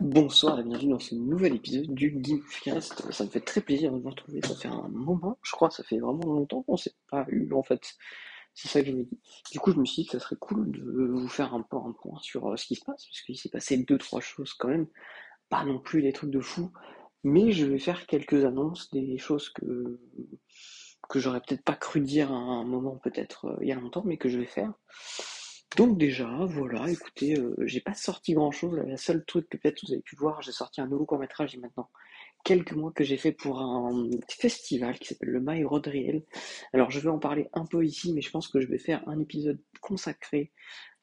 Bonsoir et bienvenue dans ce nouvel épisode du Gamecast. Ça me fait très plaisir de vous retrouver. Ça fait un moment, je crois, ça fait vraiment longtemps qu'on s'est pas eu en fait. C'est ça que je me dis. Du coup, je me suis dit que ça serait cool de vous faire un point sur euh, ce qui se passe, parce qu'il s'est passé deux, trois choses quand même. Pas non plus des trucs de fou, mais je vais faire quelques annonces, des choses que, que j'aurais peut-être pas cru dire à un moment, peut-être euh, il y a longtemps, mais que je vais faire. Donc déjà, voilà, écoutez, euh, j'ai pas sorti grand-chose. La seule truc que peut-être vous avez pu voir, j'ai sorti un nouveau court-métrage il y a maintenant quelques mois que j'ai fait pour un festival qui s'appelle le My Road Alors je vais en parler un peu ici, mais je pense que je vais faire un épisode consacré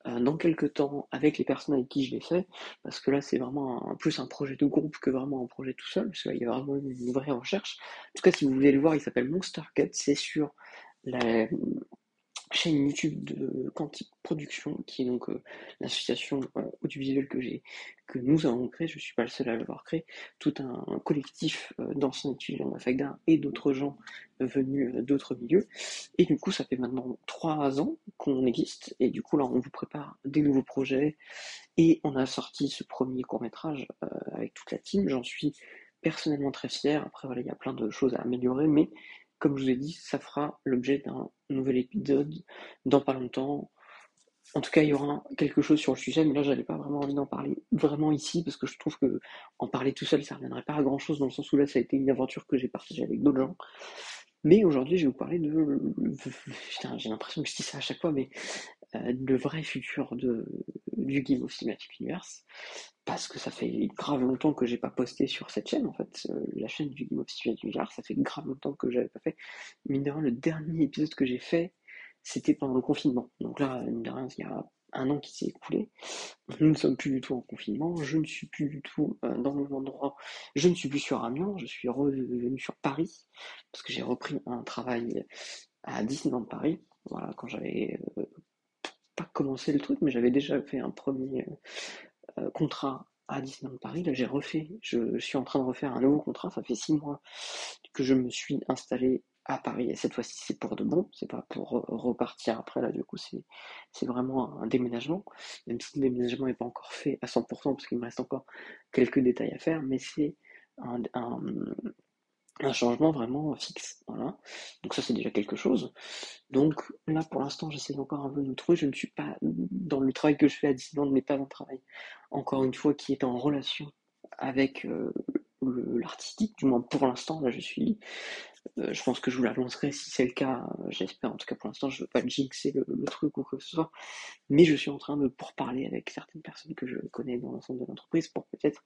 euh, dans quelques temps avec les personnes avec qui je l'ai fait, parce que là c'est vraiment plus un projet de groupe que vraiment un projet tout seul, parce y a vraiment une vraie recherche. En tout cas, si vous voulez le voir, il s'appelle Monster Cut, c'est sur la, chaîne YouTube de Quantique Production, qui est donc euh, l'association euh, audiovisuelle que j'ai, que nous avons créée, je ne suis pas le seul à l'avoir créé, tout un, collectif euh, d'anciens étudiants de la et d'autres gens venus d'autres milieux. Et du coup, ça fait maintenant trois ans qu'on existe, et du coup, là, on vous prépare des nouveaux projets, et on a sorti ce premier court-métrage avec toute la team, j'en suis personnellement très fier, après voilà, il y a plein de choses à améliorer, mais comme je vous ai dit, ça fera l'objet d'un nouvel épisode dans pas longtemps. En tout cas, il y aura quelque chose sur le sujet, mais là, j'avais pas vraiment envie d'en parler vraiment ici, parce que je trouve que en parler tout seul, ça reviendrait pas à grand chose, dans le sens où là, ça a été une aventure que j'ai partagée avec d'autres gens. Mais aujourd'hui, je vais vous parler de. j'ai l'impression que je dis ça à chaque fois, mais le vrai futur du Game of Cinematic Universe parce que ça fait grave longtemps que j'ai pas posté sur cette chaîne en fait, euh, la chaîne du Game of Thrones ça fait grave longtemps que j'avais pas fait. Mine de rien, le dernier épisode que j'ai fait, c'était pendant le confinement. Donc là, mine de rien, il y a un an qui s'est écoulé. Nous ne sommes plus du tout en confinement, je ne suis plus du tout euh, dans même endroit, je ne suis plus sur Amiens, je suis revenu sur Paris, parce que j'ai repris un travail à Disneyland Paris, voilà, quand j'avais euh, pas commencé le truc, mais j'avais déjà fait un premier euh, contrat à Disneyland Paris. Là, j'ai refait, je, suis en train de refaire un nouveau contrat. Ça fait six mois que je me suis installé à Paris. Et cette fois-ci, c'est pour de bon. C'est pas pour repartir après. Là, du coup, c'est, c'est vraiment un déménagement. Même si le déménagement n'est pas encore fait à 100%, parce qu'il me reste encore quelques détails à faire. Mais c'est un, un changement vraiment fixe. Voilà. Donc ça c'est déjà quelque chose. Donc là pour l'instant j'essaie encore un peu de me trouver. Je ne suis pas dans le travail que je fais à Disneyland n'est pas un travail encore une fois qui est en relation avec euh, l'artistique, du moins pour l'instant, là je suis. Euh, je pense que je vous la lancerai si c'est le cas, euh, j'espère. En tout cas pour l'instant, je ne veux pas jinxer le, truc ou quoi que ce soit. Mais je suis en train de pourparler avec certaines personnes que je connais dans l'ensemble de l'entreprise pour peut-être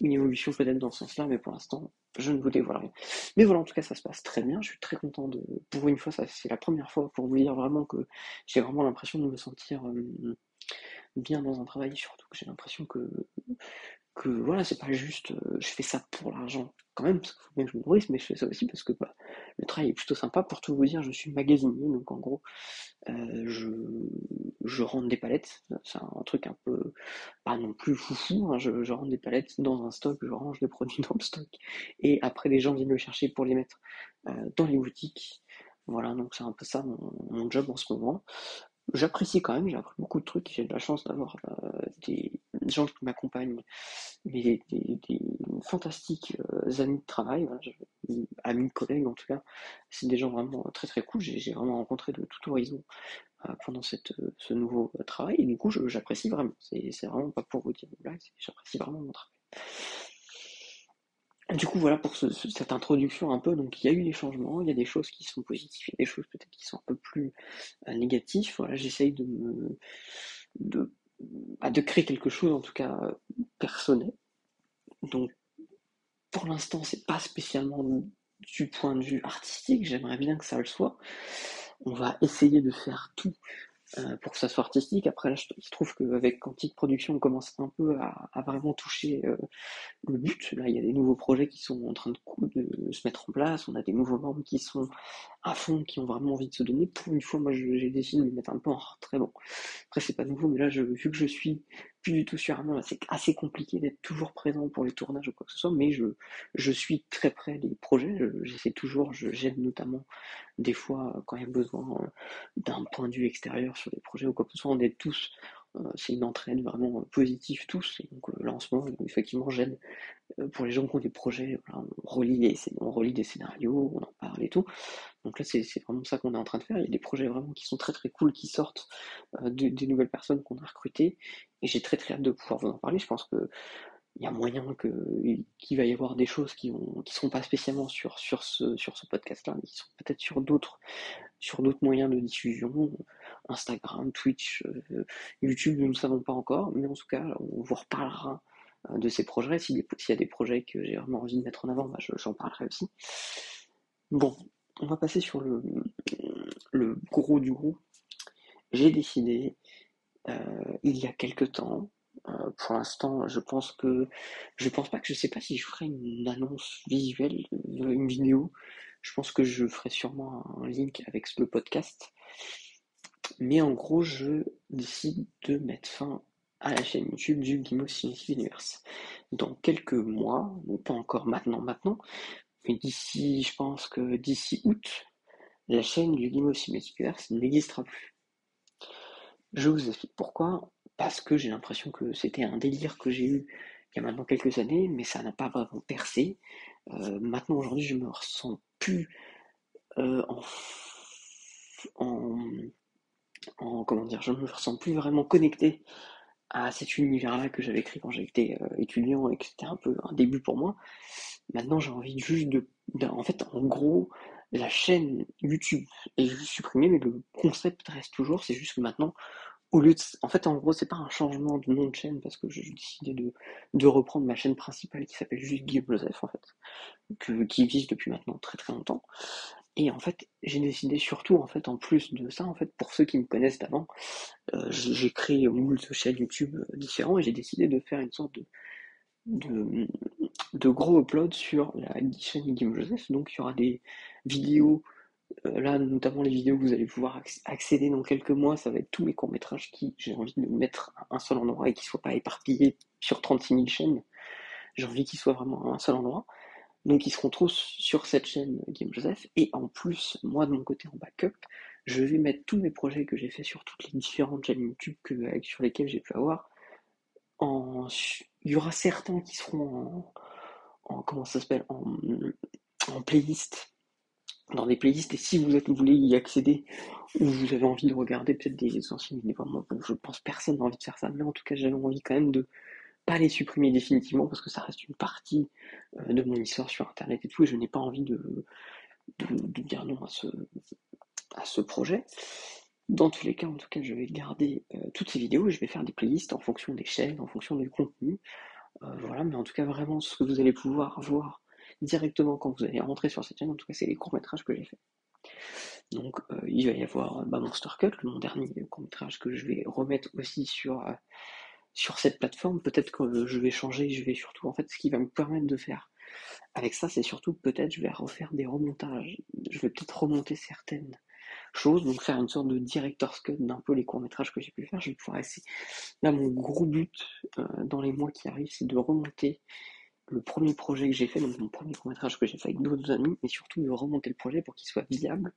une évolution peut-être dans ce sens-là, mais pour l'instant, je ne vous dévoile rien. Mais voilà, en tout cas, ça se passe très bien. Je suis très content de. Pour une fois, c'est la première fois pour vous dire vraiment que j'ai vraiment l'impression de me sentir. Euh, bien dans un travail, surtout que j'ai l'impression que que voilà, c'est pas juste euh, je fais ça pour l'argent quand même, parce qu'il faut bien que je me nourrisse, mais je fais ça aussi parce que bah, le travail est plutôt sympa. Pour tout vous dire, je suis magasinier, donc en gros, euh, je, je rentre des palettes. C'est un truc un peu pas non plus foufou. Hein, je, je rentre des palettes dans un stock, je range les produits dans le stock, et après les gens viennent le chercher pour les mettre euh, dans les boutiques. Voilà, donc c'est un peu ça mon job en ce moment j'apprécie quand même, j'ai appris beaucoup de trucs, j'ai de la chance d'avoir euh, des gens qui m'accompagnent, des, des, fantastiques euh, amis de travail, amis, collègues en tout cas, c'est des gens vraiment très très cool, j'ai vraiment rencontré de tout horizon euh, pendant cette, ce nouveau travail, et du coup j'apprécie vraiment, c'est vraiment pas pour vous dire une blague, j'apprécie vraiment mon travail. Du coup, voilà pour cette introduction un peu. Donc, il y a eu des changements, il y a des choses qui sont positives, il y a des choses peut-être qui sont un peu plus euh, négatives. Voilà, j'essaye de me, de, bah, de créer quelque chose, en tout cas personnel. Donc, pour l'instant, c'est pas spécialement du point de vue artistique. J'aimerais bien que ça le soit. On va essayer de faire tout euh, pour que ça soit artistique. Après, là, il se trouve qu'avec Quantique Production, on commence un peu à, vraiment toucher euh, le but. Là, il y a des nouveaux projets qui sont en train de, de, se mettre en place. On a des nouveaux membres qui sont à fond, qui ont vraiment envie de se donner. Pour une fois, moi, j'ai décidé de me mettre un peu en retrait. Bon, après, c'est pas nouveau, mais là, je, vu que je suis plus du tout sur un c'est assez compliqué d'être toujours présent pour les tournages ou quoi que ce soit, mais je, je suis très près des projets. J'essaie toujours, j'aide notamment des fois quand il y a besoin euh, d'un point de vue extérieur sur les projets ou quoi que ce soit. On est tous c'est une entraide vraiment positive tous. Et donc là en ce moment, effectivement, j'aide pour les gens qui ont des projets, on, relit les, on relit des scénarios, on en parle et tout. Donc là, c'est vraiment ça qu'on est en train de faire. Il y a des projets vraiment qui sont très très cool qui sortent des nouvelles personnes qu'on a recrutées. Et j'ai très très hâte de pouvoir vous en parler. Je pense que il y a moyen qu'il va y avoir des choses qui vont qui seront pas spécialement sur sur ce sur ce podcast là mais qui sont peut-être sur d'autres sur d'autres moyens de diffusion Instagram Twitch euh, YouTube nous ne savons pas encore mais en tout cas on vous reparlera euh, de ces projets s'il y a des projets que j'ai vraiment envie de mettre en avant bah, j'en parlerai aussi bon on va passer sur le gros du gros j'ai décidé euh, il y a quelque temps euh, pour l'instant, je pense que je pense pas que je sais pas si je ferai une annonce visuelle, euh, une vidéo. Je pense que je ferai sûrement un link avec le podcast. Mais en gros, je décide de mettre fin à la chaîne YouTube du Gimo Universe. Dans quelques mois, pas encore maintenant, maintenant, mais d'ici, je pense que d'ici août, la chaîne du Gimo Universe n'existera plus. Je vous explique pourquoi parce que j'ai l'impression que c'était un délire que j'ai eu il y a maintenant quelques années, mais ça n'a pas vraiment percé. Euh, maintenant, aujourd'hui, je me ressens plus euh, en, en, comment dire, je me ressens plus vraiment connecté à cet univers-là que j'avais écrit quand j'étais euh, étudiant et que c'était un peu un début pour moi. Maintenant, j'ai envie juste de, en fait, en gros, la chaîne YouTube est supprimée, mais le concept reste toujours. C'est juste que maintenant, au lieu de, en fait, en gros, c'est pas un changement de nom de chaîne parce que j'ai décidé de, reprendre ma chaîne principale qui s'appelle juste Guillaume Joseph, en fait, qui existe depuis maintenant très très longtemps. Et en fait, j'ai décidé surtout, en fait, en plus de ça, en fait, pour ceux qui me connaissent d'avant, euh, j'ai créé moult chaînes YouTube euh, différents et j'ai décidé de faire une sorte de, gros upload sur la chaîne Guillaume Joseph. Donc, il y aura des vidéos euh, là, notamment les vidéos que vous allez pouvoir accéder dans quelques mois, ça va être tous mes courts-métrages qui j'ai envie de mettre à un seul endroit et qui ne soient pas éparpillés sur 36 000 chaînes. J'ai envie qu'ils soient vraiment à un seul endroit. Donc ils seront tous sur cette chaîne Game Joseph. Et en plus, moi de mon côté en backup, je vais mettre tous mes projets que j'ai fait sur toutes les différentes chaînes YouTube sur lesquelles j'ai pu avoir. En, il y aura certains qui seront en, comment ça s'appelle en, en playlist dans des playlists et si vous, êtes, voulez y accéder ou vous avez envie de regarder peut-être des anciennes vidéos, moi, je pense personne n'a envie de faire ça, mais en tout cas j'avais envie quand même de pas les supprimer définitivement parce que ça reste une partie euh, de mon histoire sur internet et tout et je n'ai pas envie de, de, dire non à ce, à ce projet. Dans tous les cas, en tout cas, je vais garder euh, toutes ces vidéos et je vais faire des playlists en fonction des chaînes, en fonction du contenu. Euh, voilà, mais en tout cas, vraiment, ce que vous allez pouvoir voir directement quand vous allez rentrer sur cette chaîne. En tout cas, c'est les courts-métrages que j'ai fait. Donc, il va y avoir bah, Monster Cut, mon dernier court-métrage que je vais remettre aussi sur, sur cette plateforme. Peut-être que je vais changer, je vais surtout, en fait, ce qui va me permettre de faire avec ça, c'est surtout peut-être je vais refaire des remontages. Je vais peut-être remonter certaines choses, donc faire une sorte de director's cut d'un peu les courts-métrages que j'ai pu faire. Je vais pouvoir essayer. Là, mon gros but euh, dans les mois qui arrivent, c'est de remonter le premier projet que j'ai fait, donc mon premier court métrage que j'ai fait avec d'autres amis, mais surtout de remonter le projet pour qu'il soit viable.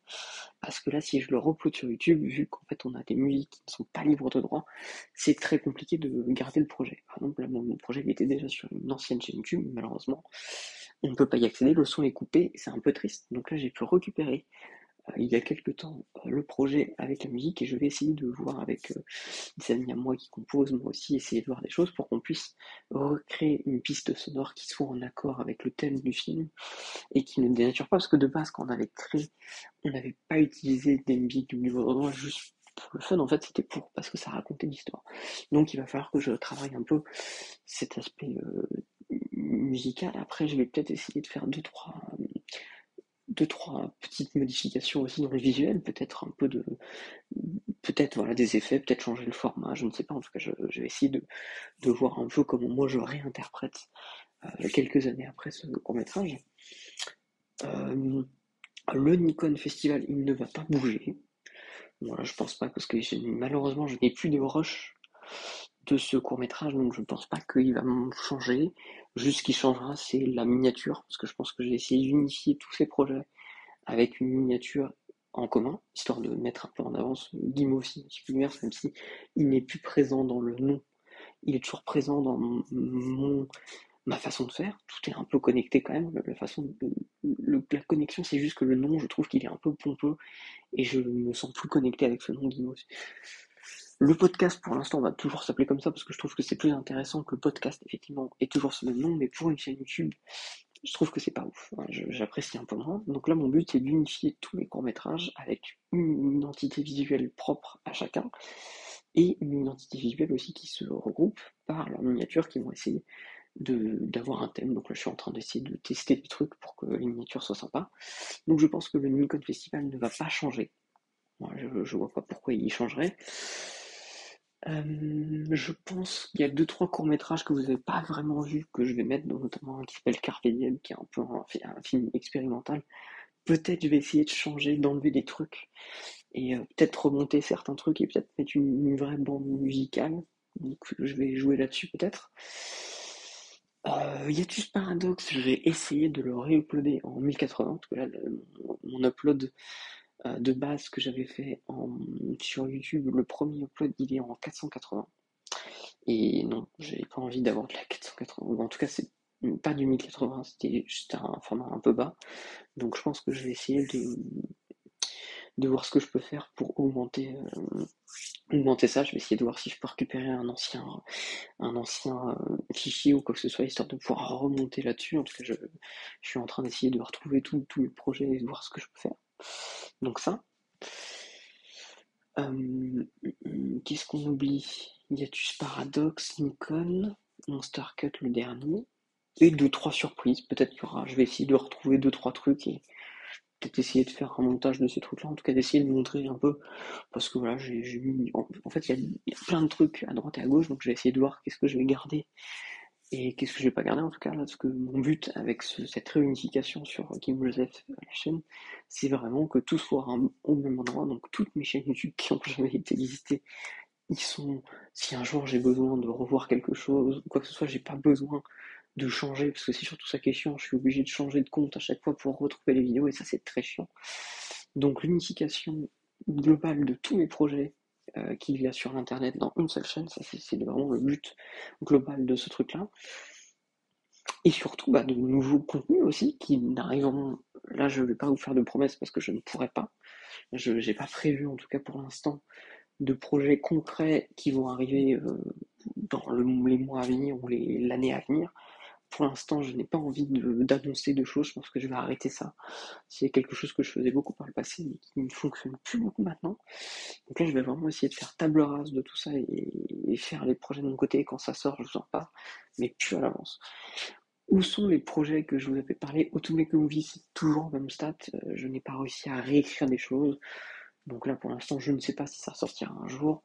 Parce que là, si je le upload sur YouTube, vu qu'en fait on a des musiques qui ne sont pas libres de droit, c'est très compliqué de garder le projet. Par exemple, là, mon projet était déjà sur une ancienne chaîne YouTube, malheureusement, on ne peut pas y accéder, le son est coupé, c'est un peu triste. Donc là, j'ai pu récupérer il y a quelques temps euh, le projet avec la musique et je vais essayer de voir avec euh, des amis à moi qui composent, moi aussi, essayer de voir des choses pour qu'on puisse recréer une piste sonore qui soit en accord avec le thème du film et qui ne dénature pas parce que de base quand on avait créé, on n'avait pas utilisé des du niveau juste pour le fun en fait c'était pour parce que ça racontait l'histoire. Donc il va falloir que je travaille un peu cet aspect musical. Après je vais peut-être essayer de faire deux trois deux trois petites modifications aussi dans le visuel, peut-être un peu de peut-être voilà des effets, peut-être changer le format, je ne sais pas. En tout cas, je, vais essayer de, voir un peu comment moi je réinterprète euh, quelques années après ce court métrage. Euh, le Nikon Festival, il ne va pas bouger. Voilà, je pense pas parce que malheureusement je n'ai plus de rush de ce court métrage, donc je pense pas qu'il va changer. Juste ce qui changera, c'est la miniature, parce que je pense que j'ai essayé d'unifier tous ces projets avec une miniature en commun, histoire de mettre un peu en avance Guimau aussi, même si il n'est plus présent dans le nom, il est toujours présent dans mon, ma façon de faire. Tout est un peu connecté quand même. La façon la connexion, c'est juste que le nom, je trouve qu'il est un peu pompeux et je me sens plus connecté avec ce nom Guimau. Le podcast, pour l'instant, va toujours s'appeler comme ça parce que je trouve que c'est plus intéressant que le podcast, effectivement, est toujours ce même nom, mais pour une chaîne YouTube, je trouve que c'est pas ouf. J'apprécie un peu moins. Donc là, mon but, c'est d'unifier tous mes courts-métrages avec une identité visuelle propre à chacun et une identité visuelle aussi qui se regroupe par leurs miniatures qui vont essayer d'avoir un thème. Donc là, je suis en train d'essayer de tester des trucs pour que les miniatures soient sympas. Donc je pense que le Nikon Festival ne va pas changer. je, je vois pas pourquoi il changerait. Je pense qu'il y a deux trois courts métrages que vous n'avez pas vraiment vus que je vais mettre, notamment un qui s'appelle Carpe qui est un peu un, film expérimental. Peut-être je vais essayer de changer, d'enlever des trucs et euh, peut-être remonter certains trucs et peut-être mettre une, vraie bande musicale. Donc je vais jouer là-dessus peut-être. Euh, Yatus Paradox, je vais essayer de le réuploader en 1080, parce que là, mon upload de base que j'avais fait sur YouTube, le premier upload il est en 480. Et non, j'ai pas envie d'avoir de la 480. En tout cas, c'est pas du 1080, c'était juste un format un peu bas. Donc je pense que je vais essayer de, voir ce que je peux faire pour augmenter, euh, augmenter ça. Je vais essayer de voir si je peux récupérer un ancien, un ancien euh, fichier ou quoi que ce soit, histoire de pouvoir remonter là-dessus. En tout cas, je, je suis en train d'essayer de retrouver tous les projets et de voir ce que je peux faire. Donc ça. Euh, qu'est-ce qu'on oublie? Yatus Paradox, Nikon, Monster Cut le dernier, et deux trois surprises. Peut-être qu'il y aura. Je vais essayer de retrouver deux trois trucs et peut-être essayer de faire un montage de ces trucs-là. En tout cas, d'essayer de montrer un peu parce que voilà, j'ai mis. En fait, il y, a plein de trucs à droite et à gauche, donc je vais essayer de voir qu'est-ce que je vais garder et qu'est-ce que je vais pas garder en tout cas Parce que mon but avec cette réunification sur Kim Joseph la chaîne, c'est vraiment que tout soit au même endroit. Donc toutes mes chaînes YouTube qui ont jamais été visitées, ils sont. Si un jour j'ai besoin de revoir quelque chose ou quoi que ce soit, j'ai pas besoin de changer parce que c'est surtout ça qui est chiant. Je suis obligé de changer de compte à chaque fois pour retrouver les vidéos et ça c'est très chiant. Donc l'unification globale de tous mes projets euh, qu'il y a sur Internet dans une seule chaîne. Ça, c'est vraiment le but global de ce truc-là. Et surtout, bah, de nouveaux contenus aussi qui n'arriveront. Là, je ne vais pas vous faire de promesses parce que je ne pourrais pas. Je n'ai pas prévu, en tout cas pour l'instant, de projets concrets qui vont arriver euh, dans les mois à venir ou l'année à venir pour l'instant, je n'ai pas envie d'annoncer de, choses. Je pense que je vais arrêter ça. C'est quelque chose que je faisais beaucoup par le passé, mais qui ne fonctionne plus beaucoup maintenant. Donc là, je vais vraiment essayer de faire table rase de tout ça et, faire les projets de mon côté. quand ça sort, je vous en parle, mais plus à l'avance. Où sont les projets que je vous avais parlé? Automake Movie, c'est toujours en même stat. Euh, je n'ai pas réussi à réécrire des choses. Donc là, pour l'instant, je ne sais pas si ça sortira un jour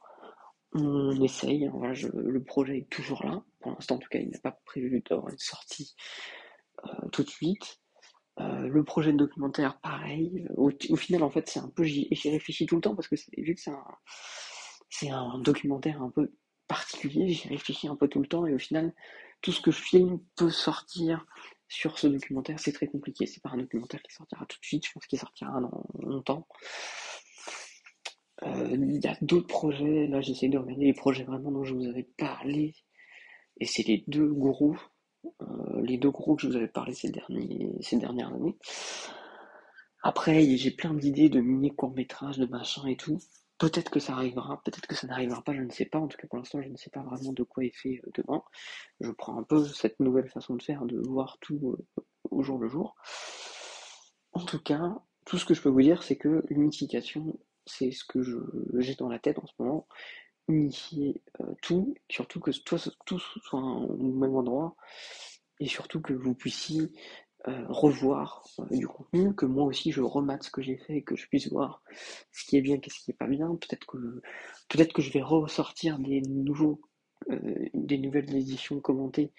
on essaye, le projet est toujours là. Pour l'instant, en tout cas, il n'a pas prévu d'avoir une sortie euh, tout de suite. Euh, le projet de documentaire, pareil. Au, final, en fait, c'est un peu, j'y réfléchi tout le temps parce que vu que c'est un, c'est un documentaire un peu particulier, j'y réfléchis un peu tout le temps et au final, tout ce que je filme peut sortir sur ce documentaire. C'est très compliqué. C'est pas un documentaire qui sortira tout de suite. Je pense qu'il sortira dans longtemps. Euh, il y a d'autres projets, là j'essaie de regarder les projets vraiment dont je vous avais parlé, et c'est les deux gros, euh, les deux gros que je vous avais parlé ces, derniers, ces dernières années. Après, j'ai plein d'idées de mini courts-métrages, de machin et tout. Peut-être que ça arrivera, peut-être que ça n'arrivera pas, je ne sais pas. En tout cas, pour l'instant, je ne sais pas vraiment de quoi est fait euh, demain. Je prends un peu cette nouvelle façon de faire, de voir tout au jour le jour. En tout cas, tout ce que je peux vous dire, c'est que l'unification c'est ce que j'ai dans la tête en ce moment. Unifier euh, tout, surtout que tout, soit au même endroit, et surtout que vous puissiez euh, revoir euh, du contenu, que moi aussi je remate ce que j'ai fait et que je puisse voir ce qui est bien, qu'est-ce qui est pas bien. Peut-être que je vais ressortir des nouveaux nouvelles éditions commentées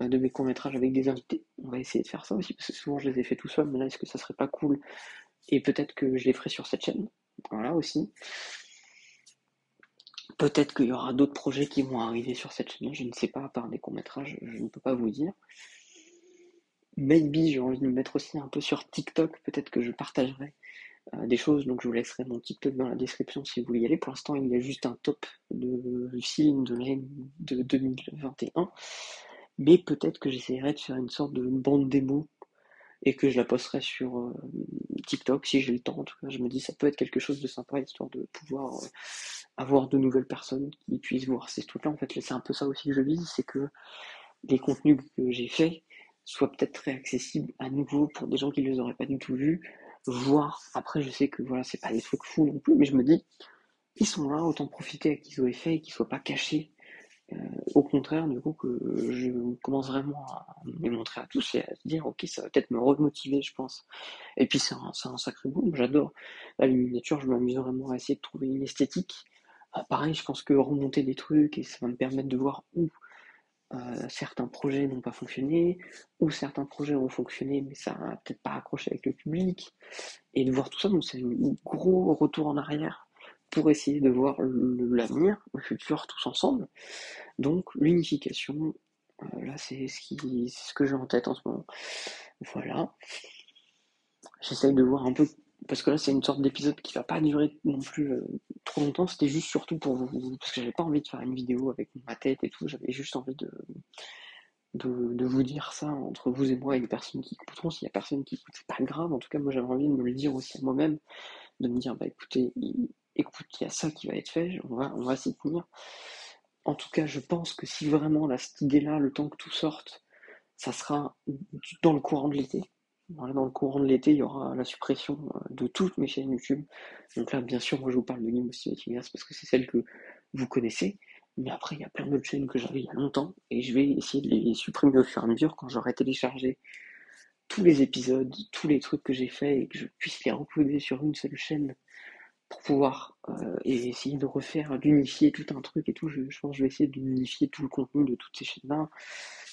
de mes courts-métrages avec des invités. On va essayer de faire ça aussi, parce que souvent je les ai fait tout seul, mais là est-ce que ça serait pas cool? Et peut-être que je les ferai sur cette chaîne. Voilà aussi. Peut-être qu'il y aura d'autres projets qui vont arriver sur cette chaîne, je ne sais pas, à part des courts-métrages, je ne peux pas vous dire. Maybe j'ai envie de me mettre aussi un peu sur TikTok, peut-être que je partagerai euh, des choses, donc je vous laisserai mon TikTok dans la description si vous voulez y aller. Pour l'instant, il y a juste un top de films de l'année de 2021, mais peut-être que j'essaierai de faire une sorte de bande démo et que je la posterai sur euh, TikTok si j'ai le temps. En tout cas, je me dis ça peut être quelque chose de sympa histoire de pouvoir euh, avoir de nouvelles personnes qui puissent voir ces trucs-là. En fait, c'est un peu ça aussi que je vise, c'est que les contenus que j'ai faits soient peut-être réaccessibles à nouveau pour des gens qui ne les auraient pas du tout vus. Voir, après, je sais que voilà, c'est pas des trucs fous non plus, mais je me dis, ils sont là, autant profiter à qu'ils aient fait et qu'ils soient pas cachés au contraire, du coup, je commence vraiment à me montrer à tous et à se dire, ok, ça va peut-être me remotiver, je pense. Et puis c'est un, sacré boom, j'adore. La miniature, je m'amuse vraiment à essayer de trouver une esthétique. Ah, pareil, je pense que remonter des trucs, et ça va me permettre de voir où euh, certains projets n'ont pas fonctionné, où certains projets ont fonctionné, mais ça n'a peut-être pas accroché avec le public. Et de voir tout ça, c'est un gros retour en arrière pour essayer de voir l'avenir, le futur tous ensemble. Donc l'unification, euh, là c'est ce, que j'ai en tête en ce moment. Voilà. J'essaye de voir un peu, parce que là c'est une sorte d'épisode qui va pas durer non plus euh, trop longtemps, c'était juste surtout pour vous, parce que j'avais pas envie de faire une vidéo avec ma tête et tout, j'avais juste envie de, de, vous dire ça entre vous et moi et les personnes qui écouteront. S'il y a personne qui écoute, c'est pas grave. En tout cas, moi j'avais envie de me le dire aussi à moi-même, de me dire, bah écoutez, écoute, il y a ça qui va être fait, on va, on va s'y tenir. En tout cas, je pense que si vraiment là, cette idée-là, le temps que tout sorte, ça sera dans le courant de l'été. Dans le courant de l'été, il y aura la suppression euh, de toutes mes chaînes YouTube. Donc là, bien sûr, moi je vous parle de Game parce que c'est celle que vous connaissez. Mais après, il y a plein d'autres chaînes que j'avais il y a longtemps et je vais essayer de les supprimer au fur et à mesure quand j'aurai téléchargé tous les épisodes, tous les trucs que j'ai fait et que je puisse les recoder sur une seule chaîne pour pouvoir euh, essayer de refaire, d'unifier tout un truc et tout. Je, pense que je vais essayer d'unifier tout le contenu de toutes ces chaînes-là.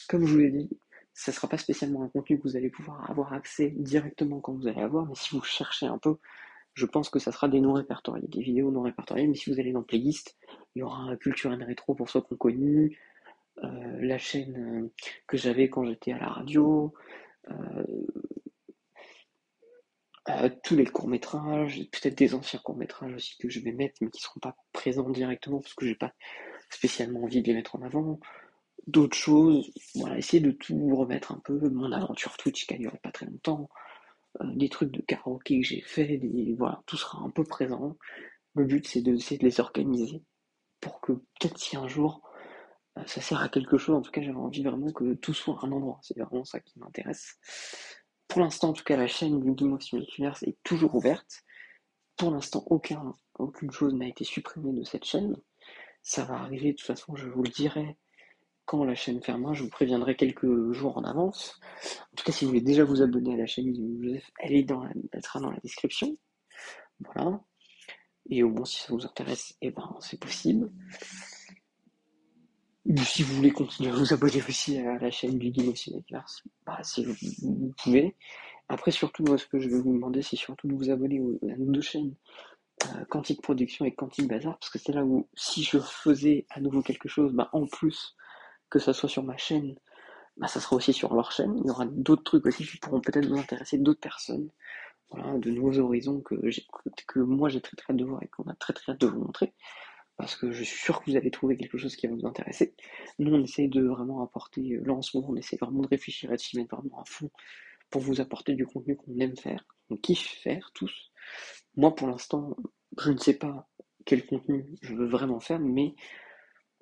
Comme je vous l'ai dit, ça ne sera pas spécialement un contenu que vous allez pouvoir avoir accès directement quand vous allez avoir, mais si vous cherchez un peu, je pense que ça sera des non répertoriés, des vidéos non répertoriées, mais si vous allez dans playlist, il y aura Culture and Rétro pour ceux qu'on connu, euh, la chaîne euh, que j'avais quand j'étais à la radio, tous les courts-métrages, peut-être des anciens courts-métrages aussi que je vais mettre, mais qui ne seront pas présents directement parce que j'ai pas spécialement envie de les mettre en avant. D'autres choses, voilà, essayer de tout remettre un peu, mon aventure Twitch qui a duré pas très longtemps, euh, des trucs de karaoké que j'ai fait, voilà, tout sera un peu présent. Le but c'est d'essayer de les organiser pour que peut-être si un jour euh, ça sert à quelque chose, en tout cas j'avais envie vraiment que tout soit un endroit, c'est vraiment ça qui m'intéresse. Pour l'instant, en tout cas, la chaîne du Game of est toujours ouverte. Pour l'instant, aucun, aucune chose n'a été supprimée de cette chaîne. Ça va arriver, de toute façon, je vous le dirai quand la chaîne fermera, je vous préviendrai quelques jours en avance. En tout cas, si vous voulez déjà vous abonner à la chaîne de Joseph, elle, est dans elle sera dans la description. Voilà. Et au moins, si ça vous intéresse, eh ben, c'est possible si vous voulez continuer à vous abonner aussi à la chaîne du Game of bah, si vous, pouvez. Après, surtout, moi, ce que je vais vous demander, c'est surtout de vous abonner à nos deux chaînes, euh, Quantique Production et Quantique Bazar, parce que c'est là où, si je faisais à nouveau quelque chose, bah, en plus, que ça soit sur ma chaîne, bah, ça sera aussi sur leur chaîne. Il y aura d'autres trucs aussi qui pourront peut-être vous intéresser, d'autres personnes. Voilà, de nouveaux horizons que, que moi j'ai très très hâte de voir et qu'on a très très hâte de vous montrer parce que je suis sûr que vous allez trouver quelque chose qui va vous intéresser. Nous, on essaie de vraiment apporter, euh, là en ce moment, on essaie vraiment de réfléchir et de s'y mettre vraiment à fond pour vous apporter du contenu qu'on aime faire, qu'on kiffe faire tous. Moi, pour l'instant, je ne sais pas quel contenu je veux vraiment faire, mais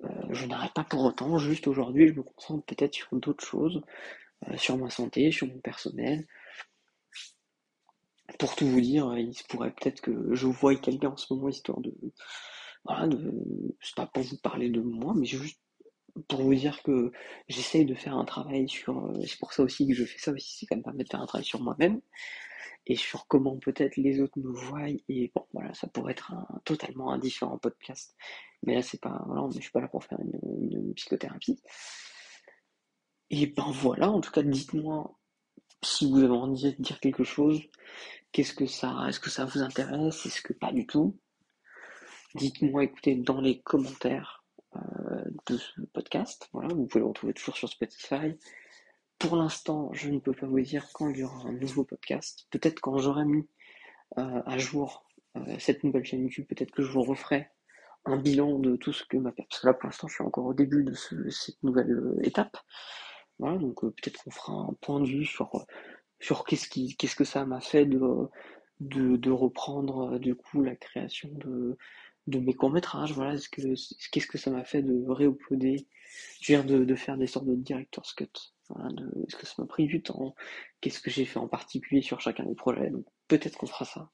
euh, je n'arrête pas pour autant. Juste aujourd'hui, je me concentre peut-être sur d'autres choses, euh, sur ma santé, sur mon personnel. Pour tout vous dire, il se pourrait peut-être que je voie quelqu'un en ce moment, histoire de voilà, c'est pas pour vous parler de moi, mais juste pour vous dire que j'essaye de faire un travail sur. Euh, c'est pour ça aussi que je fais ça aussi, c'est quand même permettre de faire un travail sur moi-même et sur comment peut-être les autres me voient. Et bon, voilà, ça pourrait être un, totalement un différent podcast. Mais là, c'est pas. Voilà, je suis pas là pour faire une, psychothérapie. Et ben voilà, en tout cas, dites-moi si vous avez envie de dire quelque chose. Qu'est-ce que ça. Est-ce que ça vous intéresse? Est-ce que pas du tout? Dites-moi, écoutez, dans les commentaires euh, de ce podcast. Voilà, vous pouvez le retrouver toujours sur Spotify. Pour l'instant, je ne peux pas vous dire quand il y aura un nouveau podcast. Peut-être quand j'aurai mis à jour cette nouvelle chaîne YouTube, peut-être que je vous referai un bilan de tout ce que m'a Parce que là, pour l'instant, je suis encore au début de cette nouvelle étape. Voilà, donc peut-être qu'on fera un point de vue sur, sur qu'est-ce, qui, qu'est-ce que ça m'a fait de, de, de reprendre du coup la création de, de mes courts-métrages, voilà, ce que, qu'est-ce que ça m'a fait de réuploader, je de, faire des sortes de director's cut, voilà, est-ce que ça m'a pris du temps, qu'est-ce que j'ai fait en particulier sur chacun des projets, donc peut-être qu'on fera ça,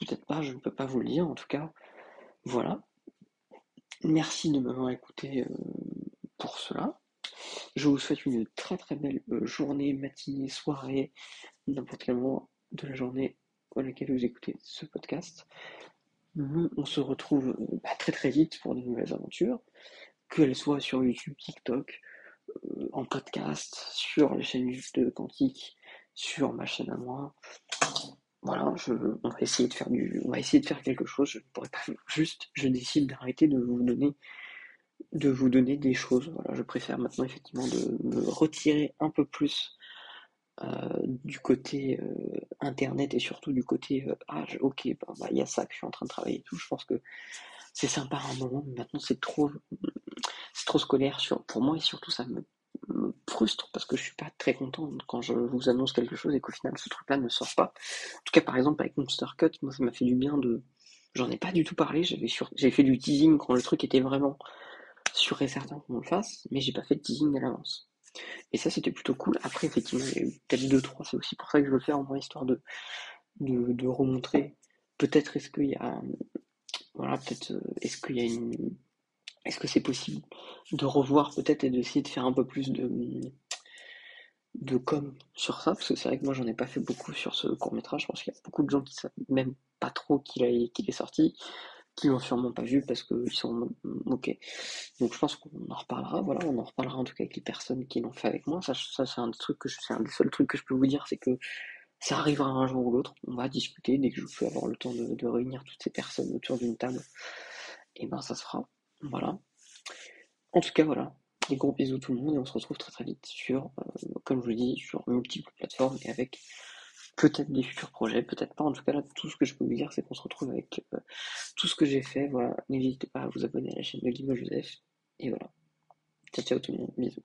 peut-être pas, je ne peux pas vous le dire, en tout cas, voilà. Merci de m'avoir écouté euh, pour cela. Je vous souhaite une très très belle euh, journée, matinée, soirée, n'importe quel moment de la journée à laquelle vous écoutez ce podcast. On se retrouve euh, bah, très très vite pour de nouvelles aventures, qu'elles soient sur YouTube, TikTok, euh, en podcast, sur les chaînes de Quantique, sur ma chaîne à moi. Voilà, je, on va essayer de faire du, on essayer de quelque chose. Je ne pourrais pas juste, je décide d'arrêter de vous donner, de vous donner des choses. Voilà, je préfère maintenant effectivement de me retirer un peu plus du côté euh, internet et surtout du côté euh, ah ok bah, il y a ça que je suis en train de travailler et tout. Je pense que c'est sympa à un moment mais maintenant c'est trop c'est trop scolaire pour moi et surtout ça me, frustre parce que je suis pas très content quand je vous annonce quelque chose et qu'au final ce truc là ne sort pas. En tout cas par exemple avec Monster Cut moi ça m'a fait du bien de j'en ai pas du tout parlé. J'avais j'ai fait du teasing quand le truc était vraiment sûr et certain qu'on le fasse mais j'ai pas fait de teasing à l'avance et ça, c'était plutôt cool. Après, effectivement, il y a eu peut-être deux, trois. C'est aussi pour ça que je veux le faire, en moins, histoire de, de, remontrer. Peut-être est-ce qu'il y a. Voilà, peut-être. Euh, est-ce une. Est-ce que c'est possible de revoir peut-être et d'essayer de faire un peu plus de de com sur ça? Parce que c'est vrai que moi j'en ai pas fait beaucoup sur ce court métrage je pense qu'il y a beaucoup de gens qui savent même pas trop qu'il est sorti qui l'ont sûrement pas vu parce qu'ils sont moqués. Donc je pense qu'on en reparlera, voilà, on en reparlera en tout cas avec les personnes qui l'ont fait avec moi. Ça, ça c'est un des que je, c'est un des seuls trucs que je peux vous dire, c'est que ça arrivera un jour ou l'autre. On va discuter dès que je peux avoir le temps de, réunir toutes ces personnes autour d'une table. Et ben ça se fera. Voilà. En tout cas, voilà. Des gros bisous tout le monde et on se retrouve très très vite sur, euh, comme je vous dis, sur multiples plateformes et avec peut-être des futurs projets, peut-être pas. En tout cas, là, tout ce que je peux vous dire, c'est qu'on se retrouve avec euh, tout ce que j'ai fait. Voilà, n'hésitez pas à vous abonner à la chaîne de Guillaume Joseph. Et voilà. Ciao, ciao tout le monde. Bisous.